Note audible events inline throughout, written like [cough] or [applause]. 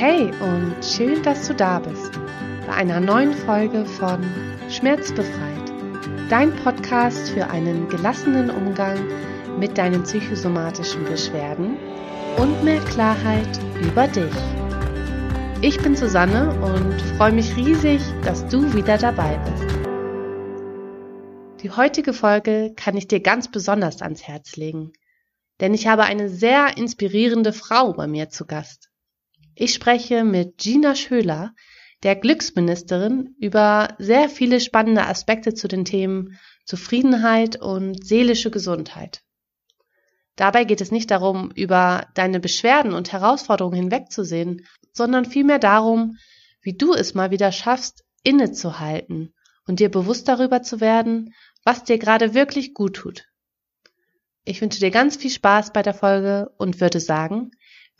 Hey und schön, dass du da bist bei einer neuen Folge von Schmerzbefreit, dein Podcast für einen gelassenen Umgang mit deinen psychosomatischen Beschwerden und mehr Klarheit über dich. Ich bin Susanne und freue mich riesig, dass du wieder dabei bist. Die heutige Folge kann ich dir ganz besonders ans Herz legen, denn ich habe eine sehr inspirierende Frau bei mir zu Gast. Ich spreche mit Gina Schöler, der Glücksministerin, über sehr viele spannende Aspekte zu den Themen Zufriedenheit und seelische Gesundheit. Dabei geht es nicht darum, über deine Beschwerden und Herausforderungen hinwegzusehen, sondern vielmehr darum, wie du es mal wieder schaffst, innezuhalten und dir bewusst darüber zu werden, was dir gerade wirklich gut tut. Ich wünsche dir ganz viel Spaß bei der Folge und würde sagen,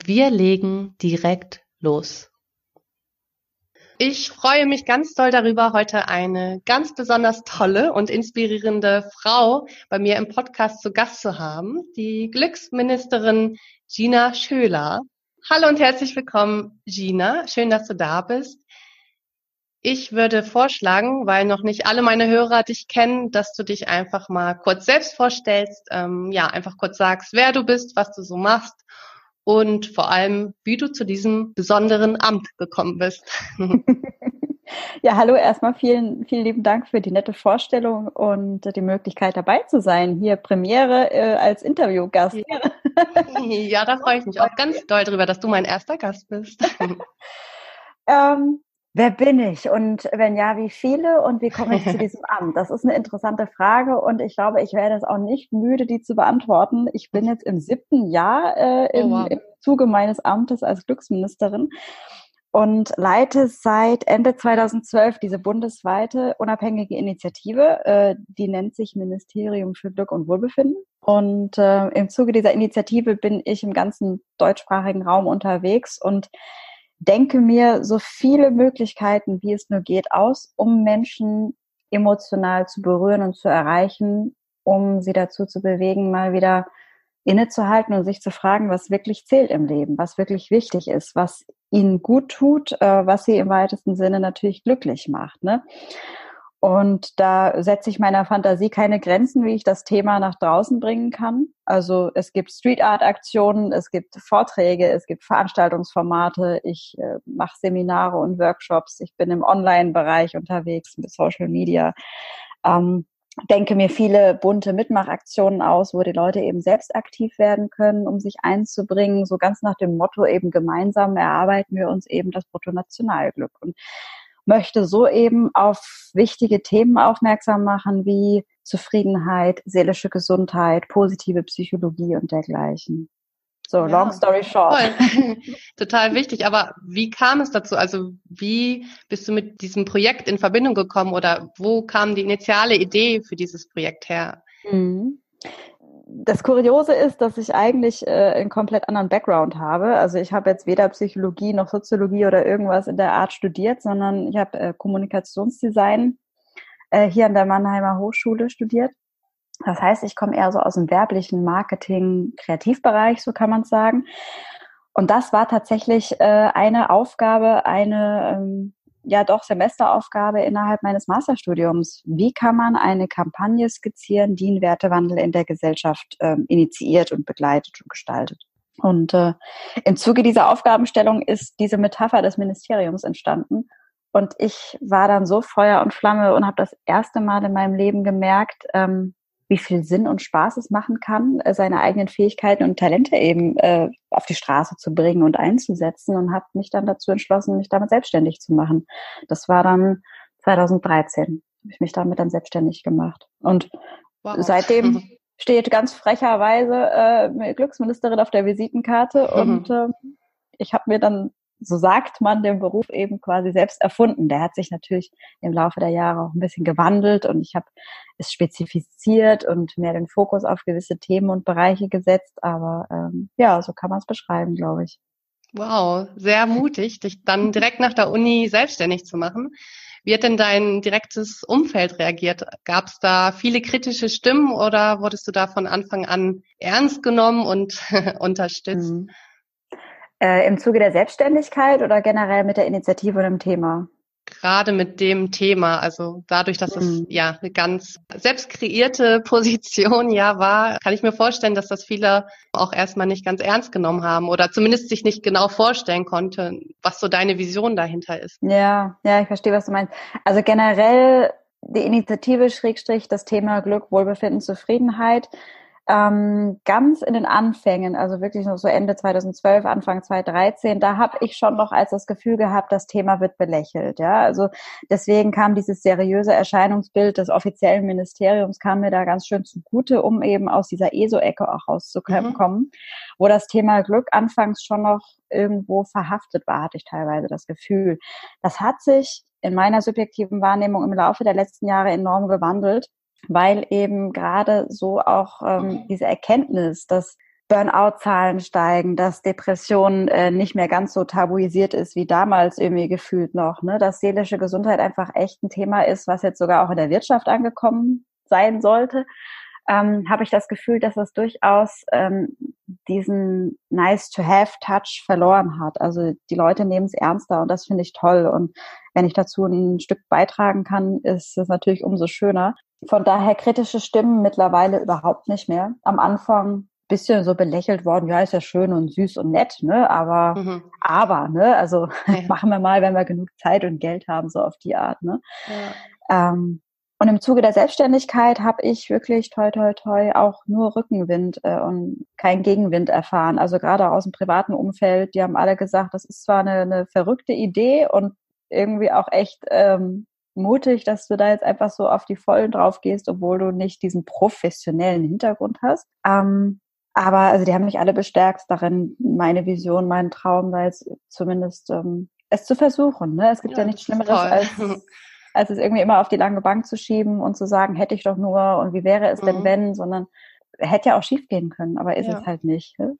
wir legen direkt los. Ich freue mich ganz doll darüber, heute eine ganz besonders tolle und inspirierende Frau bei mir im Podcast zu Gast zu haben, die Glücksministerin Gina Schöler. Hallo und herzlich willkommen, Gina. Schön, dass du da bist. Ich würde vorschlagen, weil noch nicht alle meine Hörer dich kennen, dass du dich einfach mal kurz selbst vorstellst, ähm, ja, einfach kurz sagst, wer du bist, was du so machst und vor allem, wie du zu diesem besonderen Amt gekommen bist. [laughs] Ja, hallo, erstmal vielen, vielen lieben Dank für die nette Vorstellung und die Möglichkeit dabei zu sein. Hier Premiere äh, als Interviewgast. Ja. [laughs] ja, da freue ich mich auch ganz doll drüber, dass du mein erster Gast bist. [laughs] ähm, Wer bin ich und wenn ja, wie viele und wie komme ich zu [laughs] diesem Amt? Das ist eine interessante Frage und ich glaube, ich werde es auch nicht müde, die zu beantworten. Ich bin jetzt im siebten Jahr äh, oh, im, oh, wow. im Zuge meines Amtes als Glücksministerin und leite seit Ende 2012 diese bundesweite unabhängige Initiative, äh, die nennt sich Ministerium für Glück und Wohlbefinden. Und äh, im Zuge dieser Initiative bin ich im ganzen deutschsprachigen Raum unterwegs und denke mir so viele Möglichkeiten, wie es nur geht, aus, um Menschen emotional zu berühren und zu erreichen, um sie dazu zu bewegen, mal wieder innezuhalten und sich zu fragen, was wirklich zählt im Leben, was wirklich wichtig ist, was ihnen gut tut, äh, was sie im weitesten Sinne natürlich glücklich macht. Ne? Und da setze ich meiner Fantasie keine Grenzen, wie ich das Thema nach draußen bringen kann. Also es gibt Street Art Aktionen, es gibt Vorträge, es gibt Veranstaltungsformate, ich äh, mache Seminare und Workshops, ich bin im Online-Bereich unterwegs mit Social Media. Ähm, denke mir viele bunte Mitmachaktionen aus, wo die Leute eben selbst aktiv werden können, um sich einzubringen, so ganz nach dem Motto eben gemeinsam erarbeiten wir uns eben das Bruttonationalglück. Und möchte so eben auf wichtige Themen aufmerksam machen wie Zufriedenheit, seelische Gesundheit, positive Psychologie und dergleichen. So, ja, long story short. Toll. [laughs] Total wichtig. Aber wie kam es dazu? Also wie bist du mit diesem Projekt in Verbindung gekommen oder wo kam die initiale Idee für dieses Projekt her? Mhm das Kuriose ist, dass ich eigentlich äh, einen komplett anderen Background habe. Also ich habe jetzt weder Psychologie noch Soziologie oder irgendwas in der Art studiert, sondern ich habe äh, Kommunikationsdesign äh, hier an der Mannheimer Hochschule studiert. Das heißt, ich komme eher so aus dem werblichen Marketing, Kreativbereich, so kann man sagen. Und das war tatsächlich äh, eine Aufgabe, eine ähm, ja doch Semesteraufgabe innerhalb meines Masterstudiums. Wie kann man eine Kampagne skizzieren, die einen Wertewandel in der Gesellschaft ähm, initiiert und begleitet und gestaltet? Und äh, im Zuge dieser Aufgabenstellung ist diese Metapher des Ministeriums entstanden. Und ich war dann so Feuer und Flamme und habe das erste Mal in meinem Leben gemerkt, ähm, wie viel Sinn und Spaß es machen kann, äh, seine eigenen Fähigkeiten und Talente eben äh, auf die Straße zu bringen und einzusetzen und habe mich dann dazu entschlossen, mich damit selbstständig zu machen. Das war dann 2013, habe ich mich damit dann selbstständig gemacht. Und wow. seitdem [laughs] steht ganz frecherweise äh, Glücksministerin auf der Visitenkarte mhm. und äh, ich habe mir dann so sagt man den Beruf eben quasi selbst erfunden. Der hat sich natürlich im Laufe der Jahre auch ein bisschen gewandelt und ich habe es spezifiziert und mehr den Fokus auf gewisse Themen und Bereiche gesetzt. Aber ähm, ja, so kann man es beschreiben, glaube ich. Wow, sehr mutig, dich dann direkt nach der Uni selbstständig zu machen. Wie hat denn dein direktes Umfeld reagiert? Gab es da viele kritische Stimmen oder wurdest du da von Anfang an ernst genommen und [laughs] unterstützt? Mhm. Äh, Im Zuge der Selbstständigkeit oder generell mit der Initiative und dem Thema? gerade mit dem Thema, also dadurch, dass es mhm. ja eine ganz selbst kreierte [laughs] Position ja war, kann ich mir vorstellen, dass das viele auch erstmal nicht ganz ernst genommen haben oder zumindest sich nicht genau vorstellen konnten, was so deine Vision dahinter ist. Ja, ja, ich verstehe, was du meinst. Also generell die Initiative Schrägstrich das Thema Glück, Wohlbefinden, Zufriedenheit ähm, ganz in den Anfängen, also wirklich noch so Ende 2012, Anfang 2013, da habe ich schon noch als das Gefühl gehabt, das Thema wird belächelt. Ja, also deswegen kam dieses seriöse Erscheinungsbild des offiziellen Ministeriums kam mir da ganz schön zugute, um eben aus dieser ESO-Ecke auch rauszukommen, mhm. wo das Thema Glück anfangs schon noch irgendwo verhaftet war, hatte ich teilweise das Gefühl. Das hat sich in meiner subjektiven Wahrnehmung im Laufe der letzten Jahre enorm gewandelt weil eben gerade so auch ähm, diese Erkenntnis, dass Burnout-Zahlen steigen, dass Depression äh, nicht mehr ganz so tabuisiert ist wie damals irgendwie gefühlt noch, ne? dass seelische Gesundheit einfach echt ein Thema ist, was jetzt sogar auch in der Wirtschaft angekommen sein sollte, ähm, habe ich das Gefühl, dass es durchaus ähm, diesen Nice-to-have-Touch verloren hat. Also die Leute nehmen es ernster und das finde ich toll. Und wenn ich dazu ein Stück beitragen kann, ist es natürlich umso schöner. Von daher kritische Stimmen mittlerweile überhaupt nicht mehr. Am Anfang bisschen so belächelt worden, ja, ist ja schön und süß und nett, ne? Aber, mhm. aber, ne? Also [laughs] ja. machen wir mal, wenn wir genug Zeit und Geld haben, so auf die Art, ne? Ja. Ähm, und im Zuge der Selbstständigkeit habe ich wirklich toi toi toi auch nur Rückenwind äh, und kein Gegenwind erfahren. Also gerade aus dem privaten Umfeld, die haben alle gesagt, das ist zwar eine, eine verrückte Idee und irgendwie auch echt ähm, mutig, dass du da jetzt einfach so auf die Vollen drauf gehst, obwohl du nicht diesen professionellen Hintergrund hast. Ähm, aber also die haben mich alle bestärkt darin, meine Vision, meinen Traum da jetzt zumindest ähm, es zu versuchen. Ne? Es gibt ja, ja nichts Schlimmeres als, als es irgendwie immer auf die lange Bank zu schieben und zu sagen, hätte ich doch nur und wie wäre es mhm. denn wenn, sondern hätte ja auch schief gehen können, aber ist ja. es halt nicht. Ne?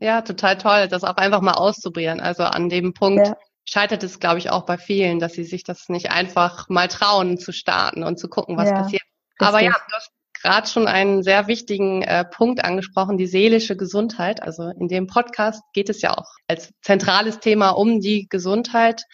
Ja, total toll, das auch einfach mal auszuprobieren. Also an dem Punkt, ja scheitert es, glaube ich, auch bei vielen, dass sie sich das nicht einfach mal trauen zu starten und zu gucken, was ja, passiert. Aber ja, du hast gerade schon einen sehr wichtigen äh, Punkt angesprochen, die seelische Gesundheit. Also in dem Podcast geht es ja auch als zentrales Thema um die Gesundheit.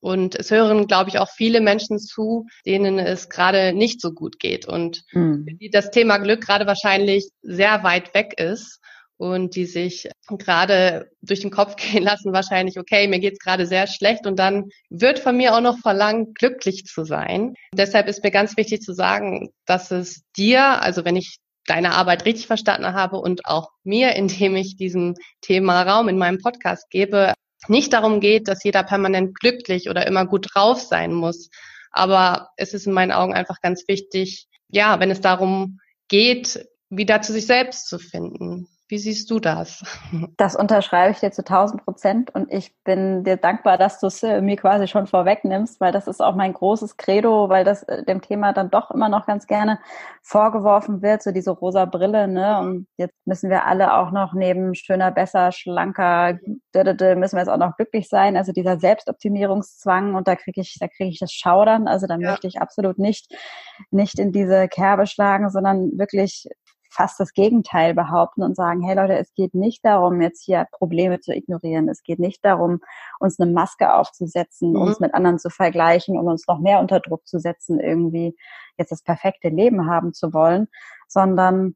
Und es hören, glaube ich, auch viele Menschen zu, denen es gerade nicht so gut geht und mhm. das Thema Glück gerade wahrscheinlich sehr weit weg ist und die sich gerade durch den Kopf [laughs] gehen lassen, wahrscheinlich, okay, mir geht's gerade sehr schlecht und dann wird von mir auch noch verlangt, glücklich zu sein. Deshalb ist mir ganz wichtig zu sagen, dass es dir, also wenn ich deine Arbeit richtig verstanden habe und auch mir, [laughs] indem ich diesem Thema Raum in meinem Podcast gebe, nicht darum geht, dass jeder permanent glücklich oder immer gut drauf sein muss. Aber es ist in meinen Augen einfach ganz wichtig, ja, wenn es darum geht, wieder zu sich selbst zu finden. Wie siehst du das? [laughs] Das unterschreibe ich dir zu 1000 Prozent und ich bin dir dankbar, dass du es äh, mir quasi schon vorwegnimmst, weil das ist auch mein großes Credo, weil das äh, dem Thema dann doch immer noch ganz gerne vorgeworfen wird, so diese rosa Brille, ne? Und jetzt müssen wir alle auch noch neben schöner, besser, schlanker, müssen wir jetzt auch noch glücklich sein. Also dieser Selbstoptimierungszwang und da kriege ich, da kriege ich das Schaudern. Also da ja. möchte ich absolut nicht, nicht in diese Kerbe schlagen, sondern wirklich fast das Gegenteil behaupten und sagen, hey Leute, es geht nicht darum, jetzt hier Probleme zu ignorieren. Es geht nicht darum, uns eine Maske aufzusetzen, mhm. uns mit anderen zu vergleichen und uns noch mehr unter Druck zu setzen, irgendwie jetzt das perfekte Leben haben zu wollen, sondern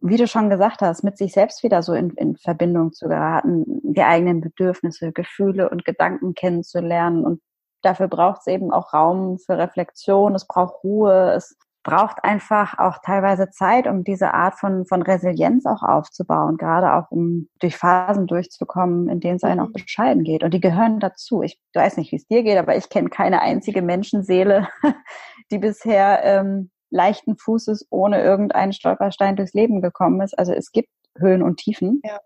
wie du schon gesagt hast, mit sich selbst wieder so in, in Verbindung zu geraten, die eigenen Bedürfnisse, Gefühle und Gedanken kennenzulernen. Und dafür braucht es eben auch Raum für Reflexion, es braucht Ruhe, es braucht einfach auch teilweise Zeit, um diese Art von, von Resilienz auch aufzubauen, gerade auch um durch Phasen durchzukommen, in denen es einem auch mhm. bescheiden geht. Und die gehören dazu. Ich weiß nicht, wie es dir geht, aber ich kenne keine einzige Menschenseele, [laughs] die bisher ähm, leichten Fußes ohne irgendeinen Stolperstein durchs Leben gekommen ist. Also es gibt Höhen und Tiefen. Ja.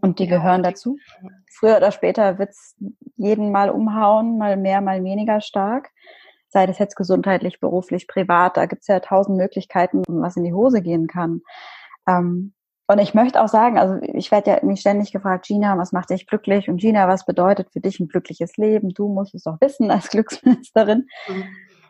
Und die gehören dazu. Früher oder später wird's jeden mal umhauen, mal mehr, mal weniger stark sei das jetzt gesundheitlich, beruflich, privat, da gibt's ja tausend Möglichkeiten, was in die Hose gehen kann. Ähm, und ich möchte auch sagen, also ich werde ja mich ständig gefragt, Gina, was macht dich glücklich? Und Gina, was bedeutet für dich ein glückliches Leben? Du musst es doch wissen als [laughs] Glücksministerin. Mhm.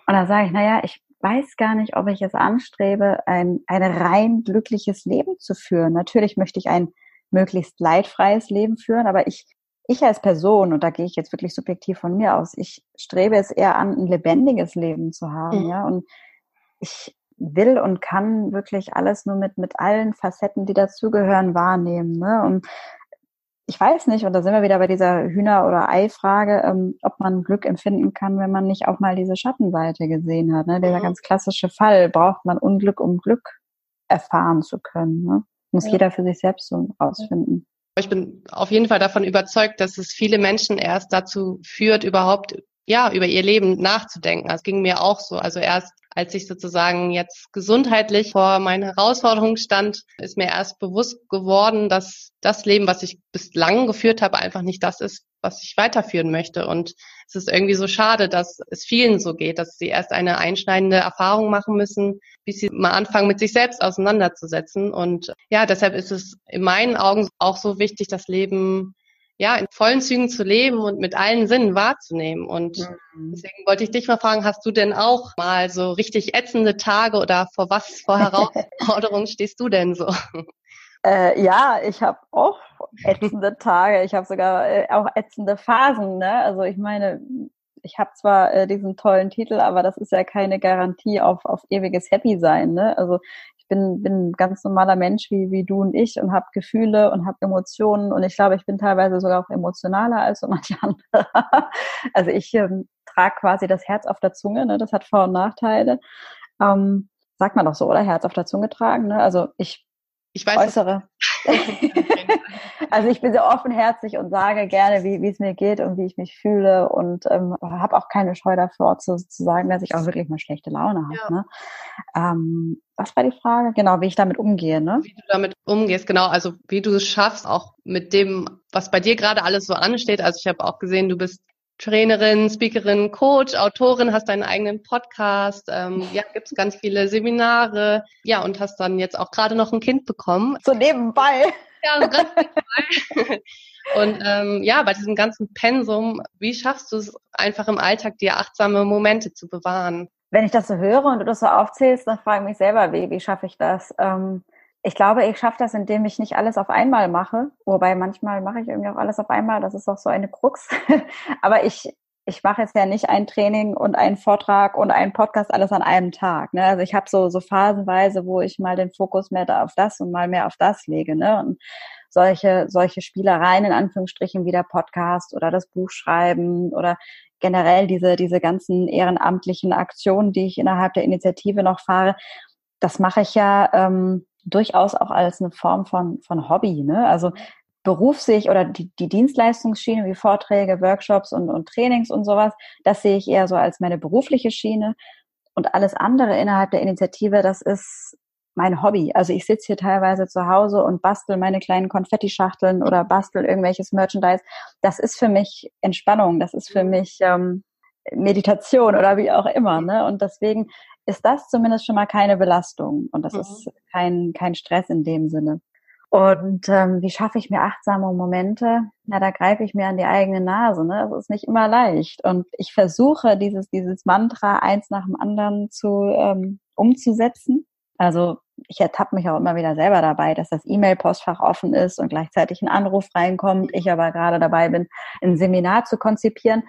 Und da sage ich, naja, ich weiß gar nicht, ob ich es anstrebe, ein, ein rein glückliches Leben zu führen. Natürlich möchte ich ein möglichst leidfreies Leben führen, aber ich, ich als Person, und da gehe ich jetzt wirklich subjektiv von mir aus, ich strebe es eher an, ein lebendiges Leben zu haben, mhm. ja, und ich will und kann wirklich alles nur mit, mit allen Facetten, die dazugehören, wahrnehmen, ne, und ich weiß nicht, und da sind wir wieder bei dieser Hühner- oder Ei-Frage, ähm, ob man Glück empfinden kann, wenn man nicht auch mal diese Schattenseite gesehen hat. Ne? Dieser mhm. ganz klassische Fall, braucht man Unglück, um Glück erfahren zu können. Ne? Muss ja. jeder für sich selbst so rausfinden. Ich bin auf jeden Fall davon überzeugt, dass es viele Menschen erst dazu führt, überhaupt ja über ihr Leben nachzudenken. Das ging mir auch so. Also erst als ich sozusagen jetzt gesundheitlich vor meinen Herausforderungen stand, ist mir erst bewusst geworden, dass das Leben, was ich bislang geführt habe, einfach nicht das ist, was ich weiterführen möchte. Und es ist irgendwie so schade, dass es vielen so geht, dass sie erst eine einschneidende Erfahrung machen müssen, bis sie mal anfangen, mit sich selbst auseinanderzusetzen. Und ja, deshalb ist es in meinen Augen auch so wichtig, das Leben ja, in vollen Zügen zu leben und mit allen Sinnen wahrzunehmen. Und mhm. deswegen wollte ich dich mal fragen, hast du denn auch mal so richtig ätzende Tage oder vor was, vor [laughs] Herausforderungen stehst du denn so? Äh, ja, ich habe auch [laughs] ätzende Tage. Ich habe sogar äh, auch ätzende Phasen. Ne? Also ich meine, ich habe zwar äh, diesen tollen Titel, aber das ist ja keine Garantie auf, auf ewiges Happy sein. Ne? Also bin, bin ein ganz normaler Mensch wie, wie du und ich und habe Gefühle und habe Emotionen und ich glaube, ich bin teilweise sogar auch emotionaler als so [laughs] manche andere. also ich ähm, trage quasi das Herz auf der Zunge, ne? das hat Vor- und Nachteile. Ähm, sagt man doch so, oder? Herz auf der Zunge tragen. Ne? Also ich ich weiß, äußere. [laughs] also ich bin sehr offenherzig und sage gerne, wie, wie es mir geht und wie ich mich fühle und ähm, habe auch keine Scheu davor zu, zu sagen, dass ich auch wirklich mal schlechte Laune habe. Ja. Ne? Ähm, was war die Frage? Genau, wie ich damit umgehe, ne? Wie du damit umgehst, genau. Also wie du es schaffst, auch mit dem, was bei dir gerade alles so ansteht. Also ich habe auch gesehen, du bist Trainerin, Speakerin, Coach, Autorin, hast deinen eigenen Podcast, ähm, ja, gibt's ganz viele Seminare, ja, und hast dann jetzt auch gerade noch ein Kind bekommen. So nebenbei. Ja, so ganz nebenbei. [laughs] Und ähm, ja, bei diesem ganzen Pensum, wie schaffst du es einfach im Alltag, dir achtsame Momente zu bewahren? Wenn ich das so höre und du das so aufzählst, dann frage ich mich selber, wie, wie schaffe ich das? Ähm, ich glaube, ich schaffe das, indem ich nicht alles auf einmal mache. Wobei manchmal mache ich irgendwie auch alles auf einmal. Das ist auch so eine Krux. [laughs] Aber ich, ich mache jetzt ja nicht ein Training und einen Vortrag und einen Podcast alles an einem Tag. Ne? Also ich habe so, so phasenweise, wo ich mal den Fokus mehr da auf das und mal mehr auf das lege. Ne? Und solche, solche Spielereien in Anführungsstrichen wie der Podcast oder das Buch schreiben oder generell diese, diese ganzen ehrenamtlichen Aktionen, die ich innerhalb der Initiative noch fahre, das mache ich ja ähm, durchaus auch als eine Form von, von Hobby. Ne? Also berufsig oder die, die Dienstleistungsschiene wie Vorträge, Workshops und, und Trainings und sowas, das sehe ich eher so als meine berufliche Schiene. Und alles andere innerhalb der Initiative, das ist mein Hobby. Also ich sitze hier teilweise zu Hause und bastel meine kleinen Konfettischachteln oder bastel irgendwelches Merchandise. Das ist für mich Entspannung, das ist für mich ähm, Meditation oder wie auch immer. Ne? Und deswegen ist das zumindest schon mal keine Belastung und das mhm. ist kein, kein Stress in dem Sinne. Und ähm, wie schaffe ich mir achtsame Momente? Na, da greife ich mir an die eigene Nase. Ne? Das ist nicht immer leicht. Und ich versuche dieses dieses Mantra eins nach dem anderen zu ähm, umzusetzen. Also ich ertappe mich auch immer wieder selber dabei, dass das E-Mail-Postfach offen ist und gleichzeitig ein Anruf reinkommt. Ich aber gerade dabei bin, ein Seminar zu konzipieren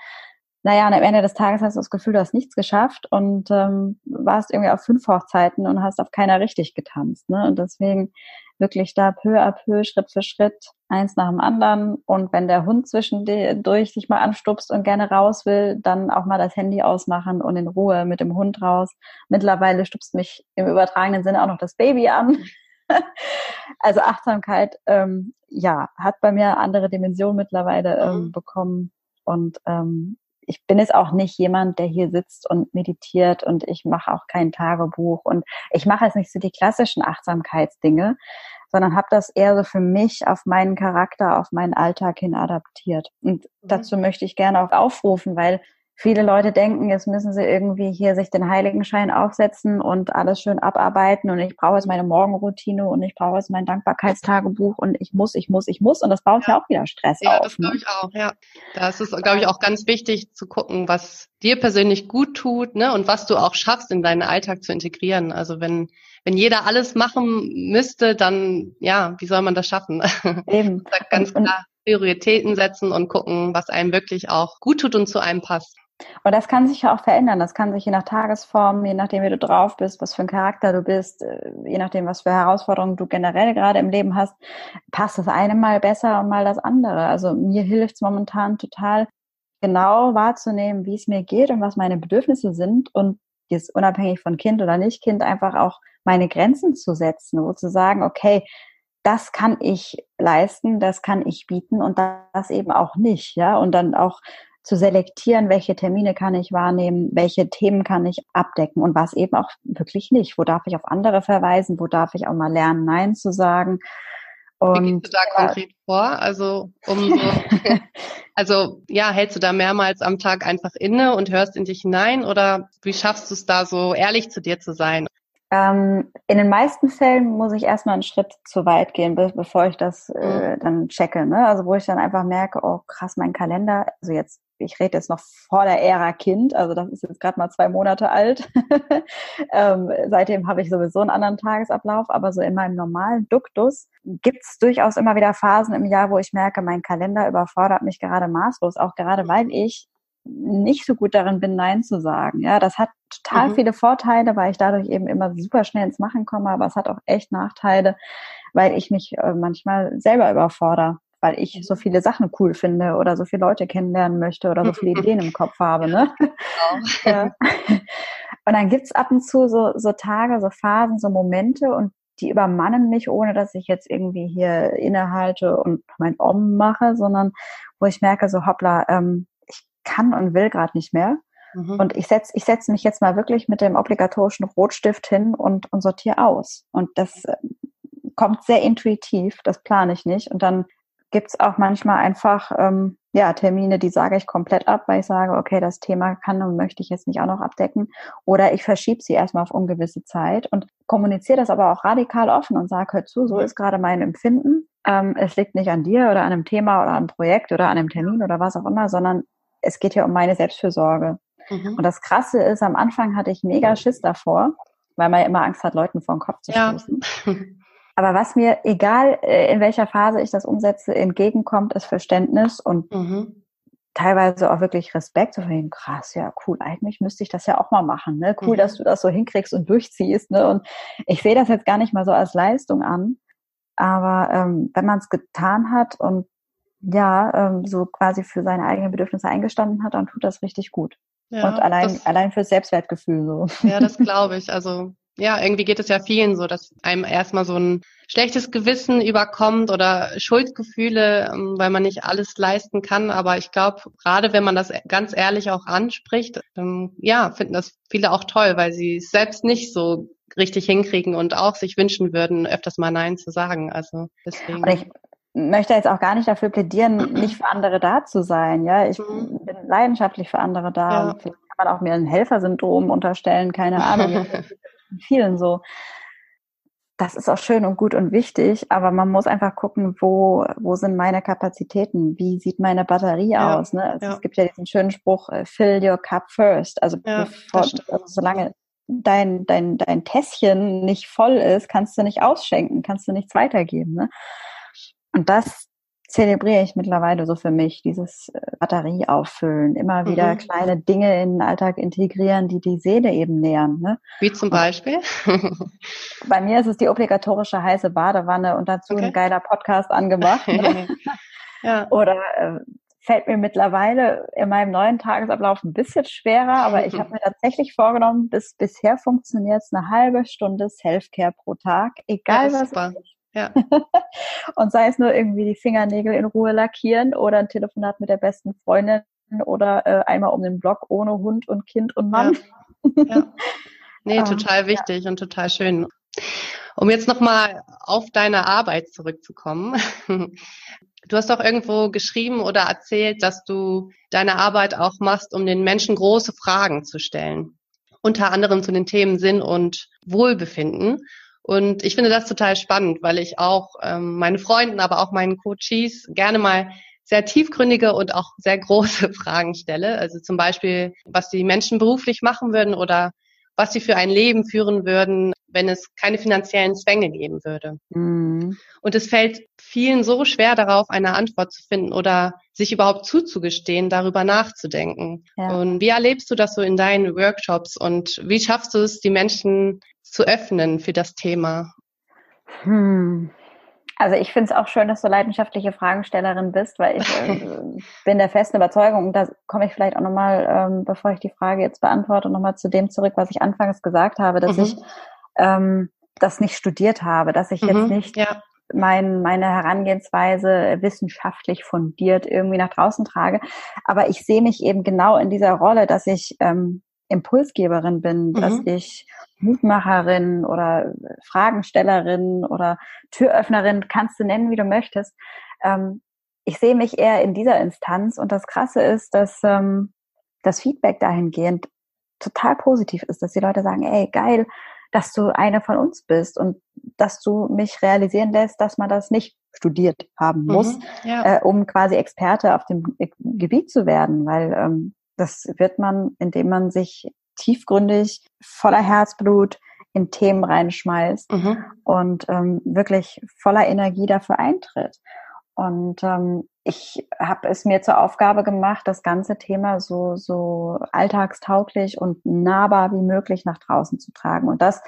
naja, und am Ende des Tages hast du das Gefühl, du hast nichts geschafft und ähm, warst irgendwie auf fünf Hochzeiten und hast auf keiner richtig getanzt. Ne? Und deswegen wirklich da peu à peu, Schritt für Schritt, eins nach dem anderen. Und wenn der Hund zwischendurch sich mal anstupst und gerne raus will, dann auch mal das Handy ausmachen und in Ruhe mit dem Hund raus. Mittlerweile stupst mich im übertragenen Sinne auch noch das Baby an. [laughs] also Achtsamkeit, ähm, ja, hat bei mir andere Dimensionen mittlerweile ähm, mhm. bekommen. Und ähm, ich bin jetzt auch nicht jemand, der hier sitzt und meditiert und ich mache auch kein Tagebuch und ich mache jetzt nicht so die klassischen Achtsamkeitsdinge, sondern habe das eher so für mich auf meinen Charakter, auf meinen Alltag hin adaptiert. Und mhm. dazu möchte ich gerne auch aufrufen, weil viele Leute denken, jetzt müssen sie irgendwie hier sich den Heiligenschein aufsetzen und alles schön abarbeiten und ich brauche jetzt meine Morgenroutine und ich brauche jetzt mein Dankbarkeitstagebuch und ich muss, ich muss, ich muss und das baut ja, ja auch wieder Stress ja, auf. Ja, das glaube ne? ich auch, ja. Da ist es, glaube ich, auch ganz wichtig zu gucken, was dir persönlich gut tut, ne, und was du auch schaffst, in deinen Alltag zu integrieren. Also wenn, wenn jeder alles machen müsste, dann, ja, wie soll man das schaffen? Eben. [laughs] ganz klar Prioritäten setzen und gucken, was einem wirklich auch gut tut und zu einem passt. Und das kann sich ja auch verändern. Das kann sich je nach Tagesform, je nachdem, wie du drauf bist, was für ein Charakter du bist, äh, je nachdem, was für Herausforderungen du generell gerade im Leben hast, passt das eine mal besser und mal das andere. Also mir hilft es momentan total, genau wahrzunehmen, wie es mir geht und was meine Bedürfnisse sind und jetzt unabhängig von Kind oder nicht Kind einfach auch meine Grenzen zu setzen, wo zu sagen, okay, das kann ich leisten, das kann ich bieten und das eben auch nicht, ja, und dann auch zu selektieren, welche Termine kann ich wahrnehmen, welche Themen kann ich abdecken und was eben auch wirklich nicht. Wo darf ich auf andere verweisen? Wo darf ich auch mal lernen, Nein zu sagen? Und, Wie gehst du da ja, konkret vor? Also, um so, [laughs] also, ja, hältst du da mehrmals am Tag einfach inne und hörst in dich hinein oder wie schaffst du es da so ehrlich zu dir zu sein? Ähm, in den meisten Fällen muss ich erstmal einen Schritt zu weit gehen, be bevor ich das äh, mhm. dann checke. Ne? Also wo ich dann einfach merke, oh krass, mein Kalender, also jetzt ich rede jetzt noch vor der Ära Kind, also das ist jetzt gerade mal zwei Monate alt. [laughs] ähm, seitdem habe ich sowieso einen anderen Tagesablauf, aber so in meinem normalen Duktus gibt es durchaus immer wieder Phasen im Jahr, wo ich merke, mein Kalender überfordert mich gerade maßlos, auch gerade weil ich nicht so gut darin bin, Nein zu sagen. Ja, das hat total mhm. viele Vorteile, weil ich dadurch eben immer super schnell ins Machen komme, aber es hat auch echt Nachteile, weil ich mich äh, manchmal selber überfordere weil ich so viele Sachen cool finde oder so viele Leute kennenlernen möchte oder so viele [laughs] Ideen im Kopf habe. Ne? Genau. [laughs] Und dann gibt's ab und zu so, so Tage, so Phasen, so Momente und die übermannen mich, ohne dass ich jetzt irgendwie hier innehalte und mein Om mache, sondern wo ich merke, so hoppla, ähm, ich kann und will gerade nicht mehr. Mhm. Und ich setze ich setz mich jetzt mal wirklich mit dem obligatorischen Rotstift hin und, und sortiere aus. Und das äh, kommt sehr intuitiv, das plane ich nicht. Und dann gibt es auch manchmal einfach ähm, ja, Termine, die sage ich komplett ab, weil ich sage, okay, das Thema kann und möchte ich jetzt nicht auch noch abdecken. Oder ich verschiebe sie erstmal auf ungewisse Zeit und kommuniziere das aber auch radikal offen und sage, hör zu, so ist gerade mein Empfinden. Ähm, es liegt nicht an dir oder an einem Thema oder an einem Projekt oder an einem Termin oder was auch immer, sondern es geht hier um meine Selbstfürsorge. Mhm. Und das Krasse ist, am Anfang hatte ich mega Schiss davor, weil man ja immer Angst hat, Leuten vor den Kopf zu stoßen. Ja. [laughs] Aber was mir, egal äh, in welcher Phase ich das umsetze, entgegenkommt, ist Verständnis und mhm. teilweise auch wirklich Respekt. So von krass, ja, cool, eigentlich müsste ich das ja auch mal machen. Ne? Cool, mhm. dass du das so hinkriegst und durchziehst. Ne? Und ich sehe das jetzt gar nicht mal so als Leistung an. Aber ähm, wenn man es getan hat und ja, ähm, so quasi für seine eigenen Bedürfnisse eingestanden hat, dann tut das richtig gut. Ja, und allein, das, allein fürs Selbstwertgefühl so. Ja, das glaube ich. Also ja, irgendwie geht es ja vielen so, dass einem erstmal so ein schlechtes Gewissen überkommt oder Schuldgefühle, ähm, weil man nicht alles leisten kann. Aber ich glaube, gerade wenn man das ganz ehrlich auch anspricht, ähm, ja, finden das viele auch toll, weil sie es selbst nicht so richtig hinkriegen und auch sich wünschen würden, öfters mal Nein zu sagen. Also deswegen. ich möchte jetzt auch gar nicht dafür plädieren, [clears throat] nicht für andere da zu sein. Ja, ich mhm. bin leidenschaftlich für andere da. Ja. Vielleicht kann man auch mir ein Helfersyndrom unterstellen, keine Ahnung. [laughs] vielen so. Das ist auch schön und gut und wichtig, aber man muss einfach gucken, wo, wo sind meine Kapazitäten? Wie sieht meine Batterie ja, aus? Ne? Also ja. Es gibt ja diesen schönen Spruch, äh, fill your cup first. Also, ja, bevor, also solange dein, dein, dein Tässchen nicht voll ist, kannst du nicht ausschenken, kannst du nichts weitergeben. Ne? Und das zelebriere ich mittlerweile so für mich, dieses äh, Batterie auffüllen, immer wieder mhm. kleine Dinge in den Alltag integrieren, die die Seele eben nähern. Ne? Wie zum Beispiel? [laughs] bei mir ist es die obligatorische heiße Badewanne und dazu okay. ein geiler Podcast angemacht. Ne? [laughs] ja. Oder äh, fällt mir mittlerweile in meinem neuen Tagesablauf ein bisschen schwerer, aber ich habe [laughs] mir tatsächlich vorgenommen, bis bisher funktioniert es eine halbe Stunde Selfcare pro Tag, egal ja, was ja. [laughs] und sei es nur irgendwie die Fingernägel in Ruhe lackieren oder ein Telefonat mit der besten Freundin oder äh, einmal um den Block ohne Hund und Kind und Mann. Ja. ja. Nee, [laughs] total wichtig ja. und total schön. Um jetzt nochmal auf deine Arbeit zurückzukommen. [laughs] Du hast doch irgendwo geschrieben oder erzählt, dass du deine Arbeit auch machst, um den Menschen große Fragen zu stellen. Unter anderem zu den Themen Sinn und Wohlbefinden. Und ich finde das total spannend, weil ich auch ähm, meine Freunden, aber auch meinen Coaches gerne mal sehr tiefgründige und auch sehr große [laughs] Fragen stelle. Also zum Beispiel, was die Menschen beruflich machen würden oder was sie für ein Leben führen würden, wenn es keine finanziellen Zwänge geben würde. Mhm. Und es fällt vielen so schwer darauf, eine Antwort zu finden oder sich überhaupt zuzugestehen, darüber nachzudenken. Ja. Und wie erlebst du das so in deinen Workshops und wie schaffst du es, die Menschen zu öffnen für das Thema? Hm. Also ich finde es auch schön, dass du leidenschaftliche Fragestellerin bist, weil ich äh, [laughs] bin der festen Überzeugung, und da komme ich vielleicht auch nochmal, ähm, bevor ich die Frage jetzt beantworte, nochmal zu dem zurück, was ich anfangs gesagt habe, dass mhm. ich ähm, das nicht studiert habe, dass ich mhm. jetzt nicht ja. mein, meine Herangehensweise wissenschaftlich fundiert irgendwie nach draußen trage. Aber ich sehe mich eben genau in dieser Rolle, dass ich ähm, Impulsgeberin bin, mhm. dass ich Mutmacherin oder Fragenstellerin oder Türöffnerin, kannst du nennen, wie du möchtest. Ähm, ich sehe mich eher in dieser Instanz und das Krasse ist, dass ähm, das Feedback dahingehend total positiv ist, dass die Leute sagen, ey, geil, dass du eine von uns bist und dass du mich realisieren lässt, dass man das nicht studiert haben muss, mhm, ja. äh, um quasi Experte auf dem Gebiet zu werden, weil ähm, das wird man, indem man sich tiefgründig, voller Herzblut in Themen reinschmeißt mhm. und ähm, wirklich voller Energie dafür eintritt. Und ähm, ich habe es mir zur Aufgabe gemacht, das ganze Thema so, so alltagstauglich und nahbar wie möglich nach draußen zu tragen. Und das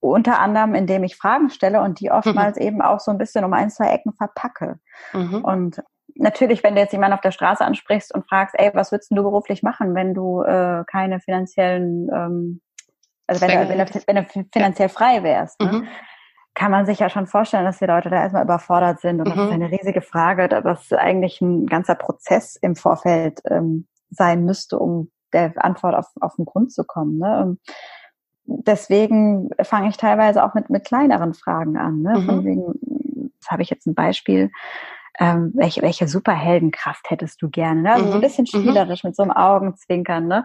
unter anderem, indem ich Fragen stelle und die oftmals mhm. eben auch so ein bisschen um ein, zwei Ecken verpacke. Mhm. Und natürlich, wenn du jetzt jemanden auf der Straße ansprichst und fragst, ey, was würdest du beruflich machen, wenn du äh, keine finanziellen, ähm, also wenn du, wenn, du, wenn du finanziell frei wärst, ne? Mhm. Kann man sich ja schon vorstellen, dass die Leute da erstmal überfordert sind und mhm. das ist eine riesige Frage, dass eigentlich ein ganzer Prozess im Vorfeld ähm, sein müsste, um der Antwort auf, auf den Grund zu kommen. Ne? Und deswegen fange ich teilweise auch mit, mit kleineren Fragen an. Ne? Mhm. Von wegen, das habe ich jetzt ein Beispiel, ähm, welche, welche Superheldenkraft hättest du gerne? Ne? Also mhm. so ein mhm. bisschen mhm. spielerisch mit so einem Augenzwinkern. Ne?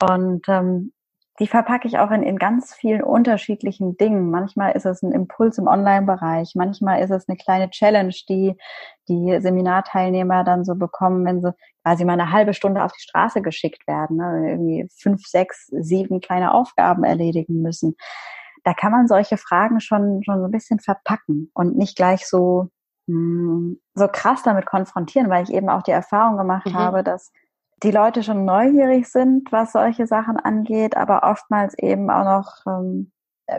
Und ähm, die verpacke ich auch in, in ganz vielen unterschiedlichen Dingen. Manchmal ist es ein Impuls im Online-Bereich, manchmal ist es eine kleine Challenge, die die Seminarteilnehmer dann so bekommen, wenn sie quasi mal eine halbe Stunde auf die Straße geschickt werden, ne? irgendwie fünf, sechs, sieben kleine Aufgaben erledigen müssen. Da kann man solche Fragen schon, schon so ein bisschen verpacken und nicht gleich so hm, so krass damit konfrontieren, weil ich eben auch die Erfahrung gemacht mhm. habe, dass die Leute schon neugierig sind, was solche Sachen angeht, aber oftmals eben auch noch, ähm,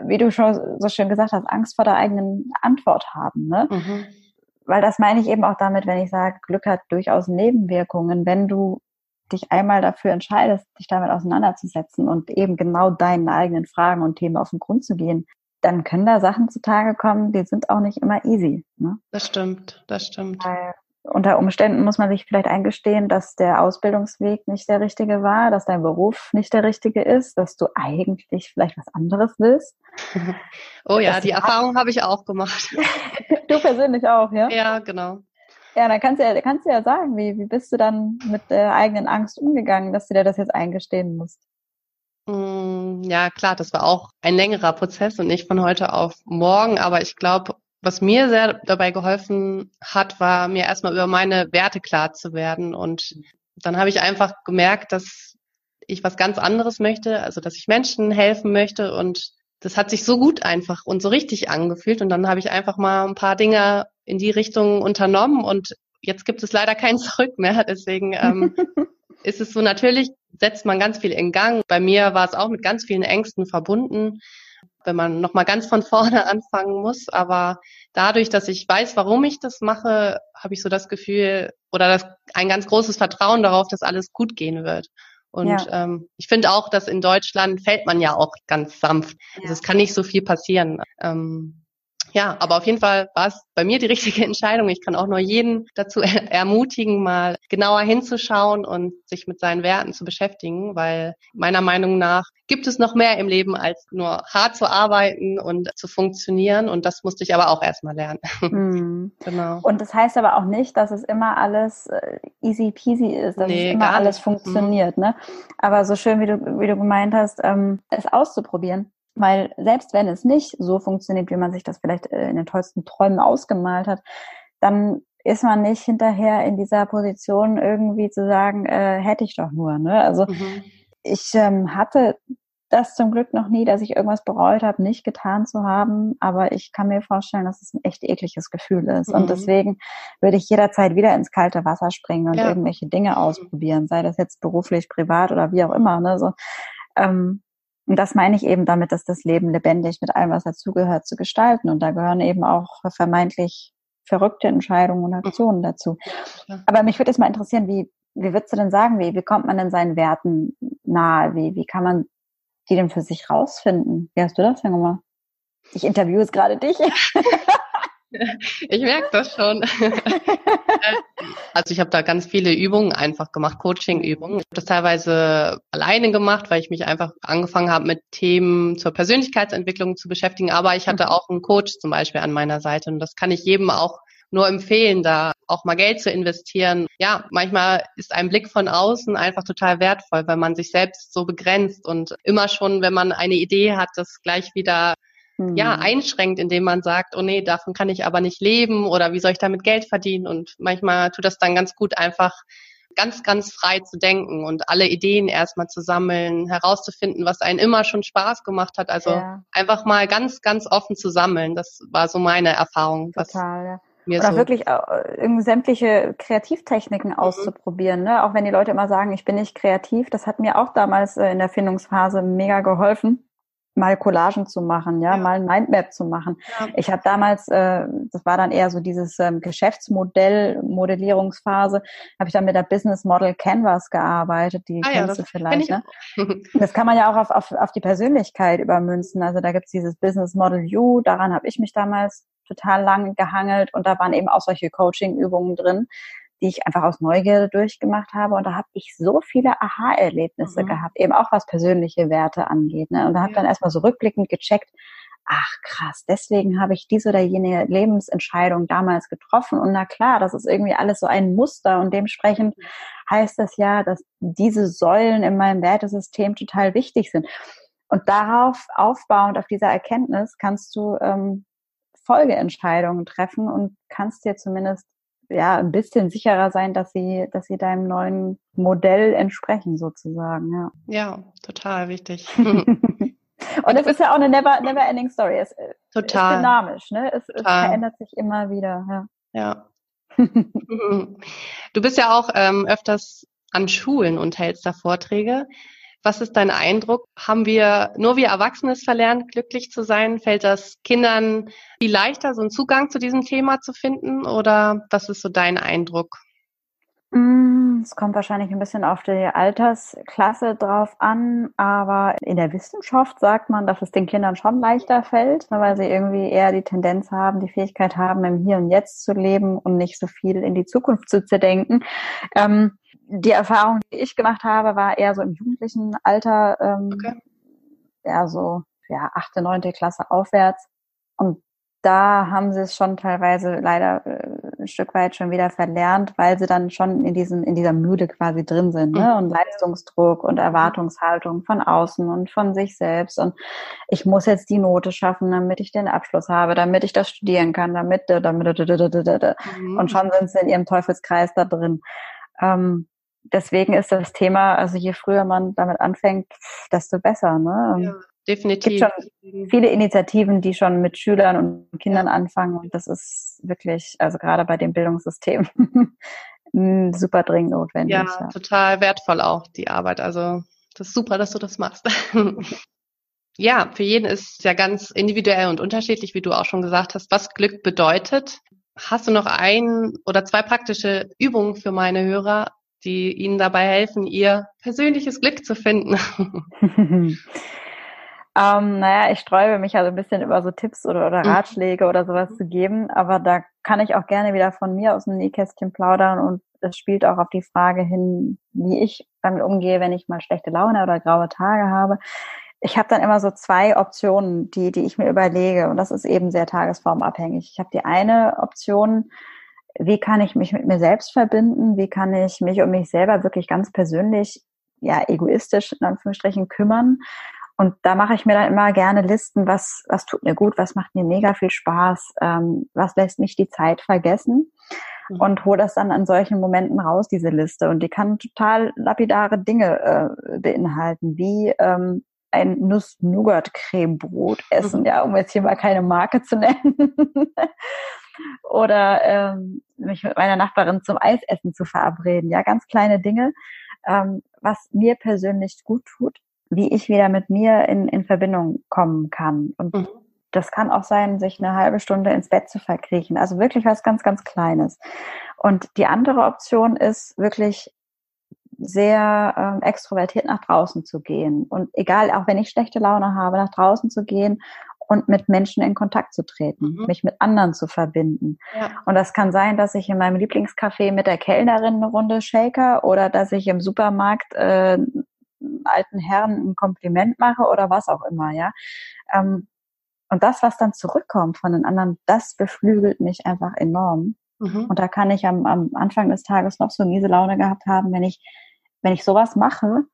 wie du schon so schön gesagt hast, Angst vor der eigenen Antwort haben. Ne? Mhm. Weil das meine ich eben auch damit, wenn ich sage, Glück hat durchaus Nebenwirkungen. Wenn du dich einmal dafür entscheidest, dich damit auseinanderzusetzen und eben genau deinen eigenen Fragen und Themen auf den Grund zu gehen, dann können da Sachen zutage kommen, die sind auch nicht immer easy. Ne? Das stimmt, das stimmt. Weil unter Umständen muss man sich vielleicht eingestehen, dass der Ausbildungsweg nicht der richtige war, dass dein Beruf nicht der richtige ist, dass du eigentlich vielleicht was anderes willst. [laughs] oh ja, das die Erfahrung habe ich auch gemacht. [laughs] du persönlich auch, ja? Ja, genau. Ja, dann kannst du ja, kannst du ja sagen, wie, wie bist du dann mit der eigenen Angst umgegangen, dass du dir das jetzt eingestehen musst? Mm, ja, klar, das war auch ein längerer Prozess und nicht von heute auf morgen, aber ich glaube, was mir sehr dabei geholfen hat, war mir erstmal über meine Werte klar zu werden. Und dann habe ich einfach gemerkt, dass ich was ganz anderes möchte, also dass ich Menschen helfen möchte. Und das hat sich so gut einfach und so richtig angefühlt. Und dann habe ich einfach mal ein paar Dinge in die Richtung unternommen. Und jetzt gibt es leider kein [laughs] Zurück mehr, deswegen ähm, [laughs] ist es so natürlich setzt man ganz viel in Gang. Bei mir war es auch mit ganz vielen Ängsten verbunden, wenn man nochmal ganz von [laughs] vorne anfangen muss. Aber dadurch, dass ich weiß, warum ich das mache, habe ich so das Gefühl oder das, ein ganz großes Vertrauen darauf, dass alles gut gehen wird. Und ja. ähm, ich finde auch, dass in Deutschland fällt man ja auch ganz sanft. Ja. Also es kann nicht so viel passieren. Ähm, ja, aber auf jeden Fall war es bei mir die richtige [laughs] Entscheidung. Ich kann auch nur jeden dazu [laughs] ermutigen, mal genauer hinzuschauen und sich mit seinen Werten zu beschäftigen, weil meiner Meinung nach gibt es noch mehr im Leben, als nur hart zu arbeiten und zu funktionieren. Und das musste ich aber auch erstmal lernen. Mhm. [laughs] genau. Und das heißt aber auch nicht, dass es immer alles äh, easy peasy ist, dass nee, es immer alles nicht. funktioniert. Mhm. Ne? Aber so schön, wie du, wie du gemeint hast, ähm, es auszuprobieren. Weil selbst wenn es nicht so funktioniert, wie man sich das vielleicht äh, in den tollsten Träumen ausgemalt hat, dann ist man nicht hinterher in dieser Position irgendwie zu sagen, äh, hätte ich doch nur. Ne? Also mhm. ich ähm, hatte das zum Glück noch nie, dass ich irgendwas bereut habe, nicht getan zu haben. Aber ich kann mir vorstellen, dass es ein echt ekliges Gefühl ist. Mhm. Und deswegen würde ich jederzeit wieder ins kalte Wasser springen und ja. irgendwelche Dinge ausprobieren, sei das jetzt beruflich, privat oder wie auch immer. Ne? So, ähm, und das meine ich eben damit, dass das Leben lebendig mit allem, was dazugehört, zu gestalten. Und da gehören eben auch vermeintlich verrückte Entscheidungen und Aktionen dazu. Aber mich würde jetzt mal interessieren, wie, wie würdest du denn sagen, wie, wie kommt man denn seinen Werten nahe? Wie, wie kann man die denn für sich rausfinden? Wie hast du das denn gemacht? Ich interviewe jetzt gerade dich. [laughs] [laughs] Ich merke das schon. [laughs] also ich habe da ganz viele Übungen einfach gemacht, Coaching-Übungen. Ich habe das teilweise alleine gemacht, weil ich mich einfach angefangen habe, mit Themen zur Persönlichkeitsentwicklung zu beschäftigen. Aber ich hatte mhm. auch einen Coach zum Beispiel an meiner Seite und das kann ich jedem auch nur empfehlen, da auch mal Geld zu investieren. Ja, manchmal ist ein Blick von außen einfach total wertvoll, weil man sich selbst so begrenzt und immer schon, wenn man eine Idee hat, das gleich wieder ja, mhm. einschränkt, indem man sagt, oh nee, davon kann ich aber nicht leben oder wie soll ich damit Geld verdienen? Und manchmal tut das dann ganz gut, einfach ganz, ganz frei zu denken und alle Ideen erstmal zu sammeln, herauszufinden, was einen immer schon Spaß gemacht hat. Also ja. einfach mal ganz, ganz offen zu sammeln. Das war so meine Erfahrung. Total, ja. Mir Oder so wirklich irgendwie sämtliche Kreativtechniken mhm. auszuprobieren. Ne? Auch wenn die Leute immer sagen, ich bin nicht kreativ. Das hat mir auch damals äh, in der Findungsphase mega geholfen mal Collagen zu machen, ja, ja. mal ein Mindmap zu machen. Ja. Ich habe damals, äh, das war dann eher so dieses ähm, Geschäftsmodell, Modellierungsphase, habe ich dann mit der Business Model Canvas gearbeitet, die ah, kennst ja, du vielleicht. Ne? [laughs] das kann man ja auch auf, auf, auf die Persönlichkeit übermünzen. Also da gibt's dieses Business Model U, daran habe ich mich damals total lang gehangelt und da waren eben auch solche Coaching-Übungen drin, die ich einfach aus Neugierde durchgemacht habe. Und da habe ich so viele Aha-Erlebnisse mhm. gehabt, eben auch was persönliche Werte angeht. Ne? Und da habe ja. dann erstmal so rückblickend gecheckt, ach krass, deswegen habe ich diese oder jene Lebensentscheidung damals getroffen. Und na klar, das ist irgendwie alles so ein Muster und dementsprechend heißt das ja, dass diese Säulen in meinem Wertesystem total wichtig sind. Und darauf aufbauend, auf dieser Erkenntnis, kannst du ähm, Folgeentscheidungen treffen und kannst dir zumindest ja ein bisschen sicherer sein, dass sie, dass sie deinem neuen Modell entsprechen sozusagen. Ja, ja total wichtig. [laughs] Und es ist ja auch eine never, never ending story. Es total. ist dynamisch, ne? Es, es verändert sich immer wieder. Ja. ja. [laughs] du bist ja auch ähm, öfters an Schulen und hältst da Vorträge. Was ist dein Eindruck? Haben wir nur wir Erwachsene es verlernt, glücklich zu sein? Fällt das Kindern viel leichter, so einen Zugang zu diesem Thema zu finden? Oder was ist so dein Eindruck? Mm, es kommt wahrscheinlich ein bisschen auf die Altersklasse drauf an, aber in der Wissenschaft sagt man, dass es den Kindern schon leichter fällt, weil sie irgendwie eher die Tendenz haben, die Fähigkeit haben, im Hier und Jetzt zu leben und nicht so viel in die Zukunft zu zerdenken. Ähm, die Erfahrung, die ich gemacht habe, war eher so im jugendlichen Alter, ähm, okay. ja, so, ja, achte, neunte Klasse aufwärts. Und da haben sie es schon teilweise leider äh, ein Stück weit schon wieder verlernt, weil sie dann schon in diesem, in dieser Müde quasi drin sind, ne? Und Leistungsdruck und Erwartungshaltung von außen und von sich selbst. Und ich muss jetzt die Note schaffen, damit ich den Abschluss habe, damit ich das studieren kann, damit, damit, mhm. und schon sind sie in ihrem Teufelskreis da drin. Ähm, deswegen ist das Thema, also je früher man damit anfängt, desto besser. Ne? Ja, definitiv. Es gibt schon viele Initiativen, die schon mit Schülern und Kindern ja. anfangen und das ist wirklich, also gerade bei dem Bildungssystem, [laughs] super dringend notwendig. Ja, ja, total wertvoll auch die Arbeit. Also das ist super, dass du das machst. [laughs] ja, für jeden ist es ja ganz individuell und unterschiedlich, wie du auch schon gesagt hast, was Glück bedeutet. Hast du noch ein oder zwei praktische Übungen für meine Hörer, die ihnen dabei helfen, ihr persönliches Glück zu finden. [laughs] Ähm, naja, ich sträube mich also ein bisschen über so Tipps oder, oder Mhm. Ratschläge oder sowas zu geben, aber da kann ich auch gerne wieder von mir aus dem Nähkästchen plaudern und das spielt auch auf die Frage hin, wie ich damit umgehe, wenn ich mal schlechte Laune oder graue Tage habe. Ich habe dann immer so zwei Optionen, die, die ich mir überlege und das ist eben sehr tagesformabhängig. Ich habe die eine Option, wie kann ich mich mit mir selbst verbinden? Wie kann ich mich um mich selber wirklich ganz persönlich, ja, egoistisch in Anführungsstrichen kümmern? Und da mache ich mir dann immer gerne Listen, was, was tut mir gut, was macht mir mega viel Spaß, ähm, was lässt mich die Zeit vergessen Mhm. und hole das dann an solchen Momenten raus, diese Liste. Und die kann total lapidare Dinge äh, beinhalten, wie ähm, ein Nuss-Nougat-Cremebrot essen, Mhm. ja, um jetzt hier mal keine Marke zu nennen. [laughs] Oder ähm, mich mit meiner Nachbarin zum Eisessen zu verabreden. Ja, ganz kleine Dinge, ähm, was mir persönlich gut tut, wie ich wieder mit mir in, in Verbindung kommen kann. Und Mhm. das kann auch sein, sich eine halbe Stunde ins Bett zu verkriechen. Also wirklich was ganz, ganz Kleines. Und die andere Option ist wirklich sehr ähm, extrovertiert nach draußen zu gehen. Und egal, auch wenn ich schlechte Laune habe, nach draußen zu gehen und mit Menschen in Kontakt zu treten, Mhm. mich mit anderen zu verbinden. Ja. Und das kann sein, dass ich in meinem Lieblingscafé mit der Kellnerin eine Runde shaker oder dass ich im Supermarkt äh, alten Herrn ein Kompliment mache oder was auch immer, ja. Ähm, und das, was dann zurückkommt von den anderen, das beflügelt mich einfach enorm. Mhm. Und da kann ich am, am Anfang des Tages noch so miese Laune gehabt haben, wenn ich, wenn ich sowas mache,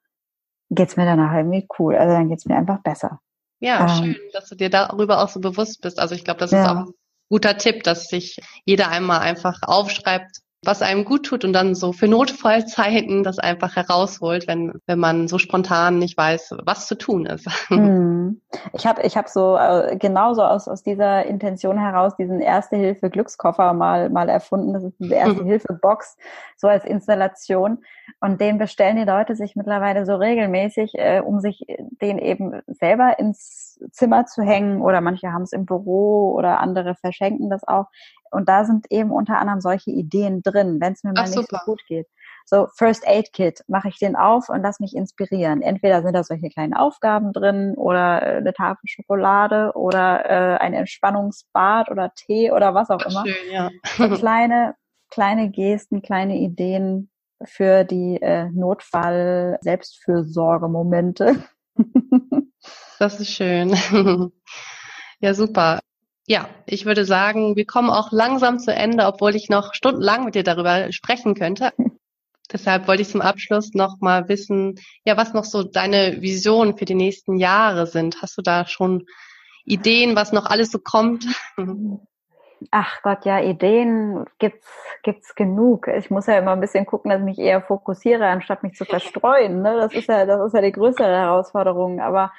geht's mir danach irgendwie cool. Also dann geht's mir einfach besser. Ja, Ähm, schön, dass du dir darüber auch so bewusst bist. Also ich glaube, das ist Ja. auch ein guter Tipp, dass sich jeder einmal einfach aufschreibt, was einem gut tut und dann so für Notfallzeiten das einfach herausholt, wenn, wenn man so spontan nicht weiß, was zu tun ist. [laughs] Hm. Ich habe ich hab so äh, genauso aus, aus dieser Intention heraus diesen Erste-Hilfe-Glückskoffer mal, mal erfunden. Das ist diese Erste-Hilfe-Box, so als Installation. Und den bestellen die Leute sich mittlerweile so regelmäßig, äh, um sich den eben selber ins Zimmer zu hängen. Oder manche haben es im Büro oder andere verschenken das auch. Und da sind eben unter anderem solche Ideen drin, wenn es mir mal Ach, nicht so super. gut geht. So First Aid Kit mache ich den auf und lass mich inspirieren. Entweder sind da solche kleinen Aufgaben drin oder äh, eine Tafel Schokolade oder äh, ein Entspannungsbad oder Tee oder was auch immer. Schön, ja. So [laughs] kleine kleine Gesten, kleine Ideen für die äh, Notfall-Selbstfürsorge-Momente. [laughs] Das ist schön. [laughs] Ja, super. Ja, ich würde sagen, wir kommen auch langsam zu Ende, obwohl ich noch stundenlang mit dir darüber sprechen könnte. [laughs] Deshalb wollte ich zum Abschluss noch mal wissen, ja, was noch so deine Visionen für die nächsten Jahre sind. Hast du da schon Ideen, was noch alles so kommt? [laughs] Ach Gott, ja, Ideen gibt's gibt's genug. Ich muss ja immer ein bisschen gucken, dass ich mich eher fokussiere, anstatt mich zu [laughs] verstreuen. Ne? Das ist ja, das ist ja die größere Herausforderung. Aber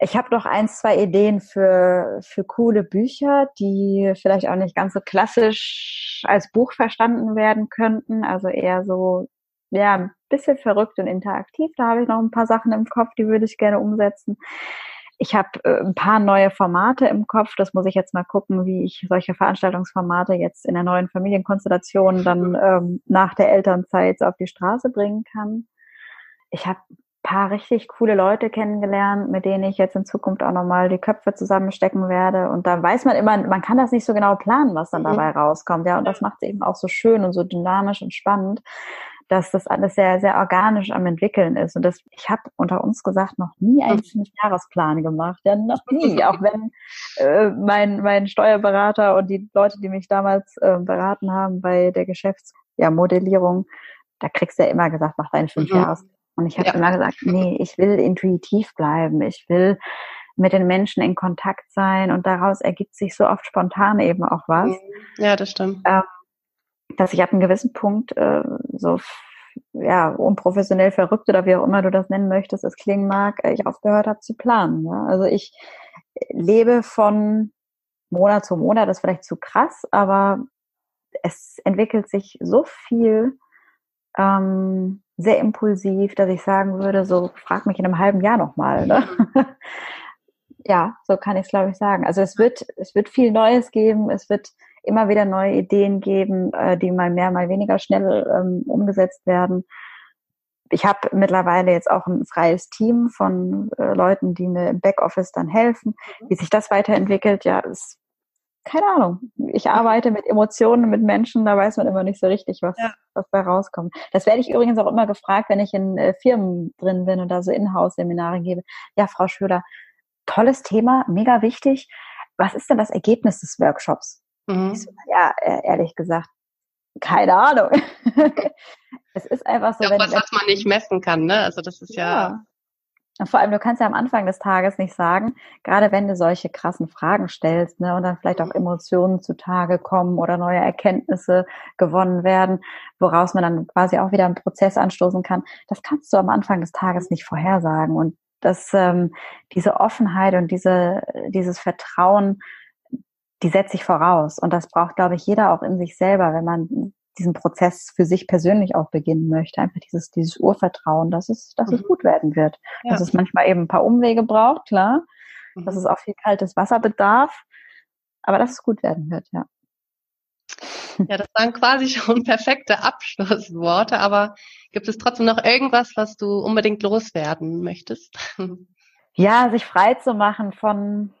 ich habe noch ein, zwei Ideen für für coole Bücher, die vielleicht auch nicht ganz so klassisch als Buch verstanden werden könnten. Also eher so ja ein bisschen verrückt und interaktiv. Da habe ich noch ein paar Sachen im Kopf, die würde ich gerne umsetzen. Ich habe äh, ein paar neue Formate im Kopf. Das muss ich jetzt mal gucken, wie ich solche Veranstaltungsformate jetzt in der neuen Familienkonstellation dann [laughs] ähm, nach der Elternzeit auf die Straße bringen kann. Ich habe paar richtig coole Leute kennengelernt, mit denen ich jetzt in Zukunft auch nochmal die Köpfe zusammenstecken werde. Und da weiß man immer, man kann das nicht so genau planen, was dann Mhm. dabei rauskommt. Ja, und das macht es eben auch so schön und so dynamisch und spannend dass das alles sehr, sehr organisch am entwickeln ist. Und das, ich habe unter uns gesagt, noch nie einen Fünfjahresplan gemacht. Ja, noch nie. [laughs] Auch wenn äh, mein, mein Steuerberater und die Leute, die mich damals äh, beraten haben bei der Geschäftsmodellierung, da kriegst du ja immer gesagt, mach deinen Fünfjahres. Und ich habe Ja. immer gesagt, nee, ich will intuitiv bleiben. Ich will mit den Menschen in Kontakt sein und daraus ergibt sich so oft spontan eben auch was Ja, das stimmt. dass ich ab einem gewissen Punkt äh, so ja unprofessionell verrückt oder wie auch immer du das nennen möchtest, es klingen mag, äh, ich aufgehört habe zu planen. Ja? Also ich lebe von Monat zu Monat, das ist vielleicht zu krass, aber es entwickelt sich so viel ähm, sehr impulsiv, dass ich sagen würde, so frag mich in einem halben Jahr nochmal. Ne? [laughs] ja, so kann ich es glaube ich sagen. Also es wird, es wird viel Neues geben, es wird immer wieder neue Ideen geben, äh, die mal mehr, mal weniger schnell ähm, umgesetzt werden. ich habe mittlerweile jetzt auch ein freies Team von äh, Leuten, die mir im Backoffice dann helfen. Mhm. Wie sich das weiterentwickelt, ja, ist keine Ahnung. Ich arbeite mit Emotionen, mit Menschen, da weiß man immer nicht so richtig, was, ja. was bei rauskommt. Das werde ich übrigens auch immer gefragt, wenn ich in äh, Firmen drin bin und da so Inhouse-Seminare gebe. Ja, Frau Schüler, tolles Thema, mega wichtig. Was ist denn das Ergebnis des Workshops? Mhm. So, ja, äh, ehrlich gesagt, keine Ahnung. [laughs] es ist einfach so. Ja, was, was man nicht messen kann, ne? Also das ist ja, ja und vor allem, du kannst ja am Anfang des Tages nicht sagen, gerade wenn du solche krassen Fragen stellst, ne, und dann vielleicht auch mhm. Emotionen zutage kommen oder neue Erkenntnisse gewonnen werden, woraus man dann quasi auch wieder einen Prozess anstoßen kann. Das kannst du am Anfang des Tages nicht vorhersagen. Und das, ähm, diese Offenheit und diese, dieses Vertrauen, die setzt sich voraus. Und das braucht, glaube ich, jeder auch in sich selber, wenn man diesen Prozess für sich persönlich auch beginnen möchte. Einfach dieses, dieses Urvertrauen, dass es, dass mhm. es gut werden wird. Ja. Dass es manchmal eben ein paar Umwege braucht, klar. Mhm. Dass es auch viel kaltes Wasser bedarf. Aber dass es gut werden wird, ja. Ja, das waren quasi schon [laughs] perfekte Abschlussworte, aber gibt es trotzdem noch irgendwas, was du unbedingt loswerden möchtest? [laughs] Ja, sich frei zu machen von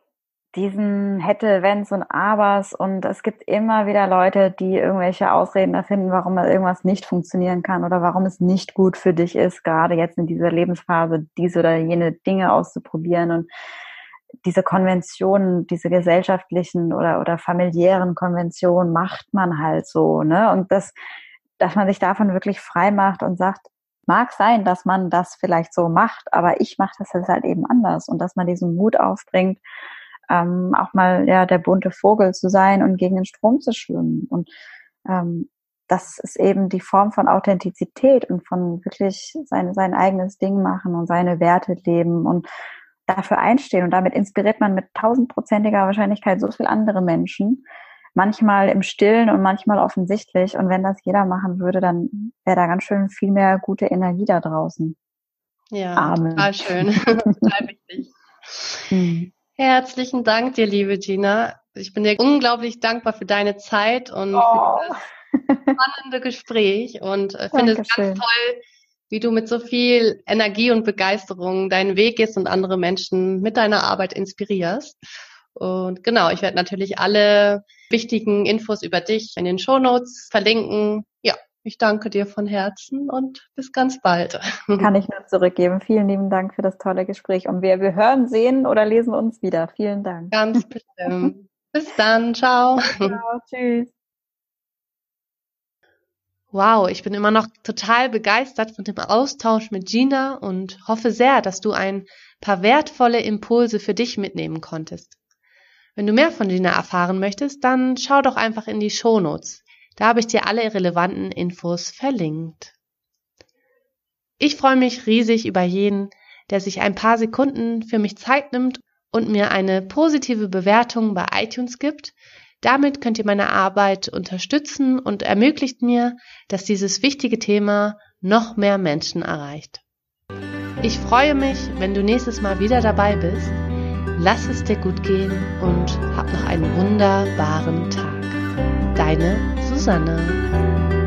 diesen hätte, wenns und abers. Und es gibt immer wieder Leute, die irgendwelche Ausreden erfinden, warum irgendwas nicht funktionieren kann oder warum es nicht gut für dich ist, gerade jetzt in dieser Lebensphase diese oder jene Dinge auszuprobieren. Und diese Konventionen, diese gesellschaftlichen oder, oder familiären Konventionen macht man halt so, ne? Und das, dass man sich davon wirklich frei macht und sagt, mag sein, dass man das vielleicht so macht, aber ich mache das jetzt halt eben anders. Und dass man diesen Mut aufbringt, ähm, auch mal ja der bunte Vogel zu sein und gegen den Strom zu schwimmen. Und ähm, das ist eben die Form von Authentizität und von wirklich sein, sein eigenes Ding machen und seine Werte leben und dafür einstehen. Und damit inspiriert man mit tausendprozentiger Wahrscheinlichkeit so viel andere Menschen. Manchmal im Stillen und manchmal offensichtlich. Und wenn das jeder machen würde, dann wäre da ganz schön viel mehr gute Energie da draußen. Ja, Amen. total schön. [laughs] total wichtig. Hm. Herzlichen Dank dir, liebe Gina. Ich bin dir unglaublich dankbar für deine Zeit und oh. für das spannende Gespräch und äh, finde es ganz toll, wie du mit so viel Energie und Begeisterung deinen Weg gehst und andere Menschen mit deiner Arbeit inspirierst. Und genau, ich werde natürlich alle wichtigen Infos über dich in den Shownotes verlinken. Ich danke dir von Herzen und bis ganz bald. [laughs] Kann ich nur zurückgeben. Vielen lieben Dank für das tolle Gespräch. Und wir, wir hören, sehen oder lesen uns wieder. Vielen Dank. Ganz bestimmt. [laughs] bis dann. Ciao. Ciao. Tschüss. Wow, ich bin immer noch total begeistert von dem Austausch mit Gina und hoffe sehr, dass du ein paar wertvolle Impulse für dich mitnehmen konntest. Wenn du mehr von Gina erfahren möchtest, dann schau doch einfach in die Shownotes. Da habe ich dir alle relevanten Infos verlinkt. Ich freue mich riesig über jeden, der sich ein paar Sekunden für mich Zeit nimmt und mir eine positive Bewertung bei iTunes gibt. Damit könnt ihr meine Arbeit unterstützen und ermöglicht mir, dass dieses wichtige Thema noch mehr Menschen erreicht. Ich freue mich, wenn du nächstes Mal wieder dabei bist. Lass es dir gut gehen und hab noch einen wunderbaren Tag. Deine Susanne.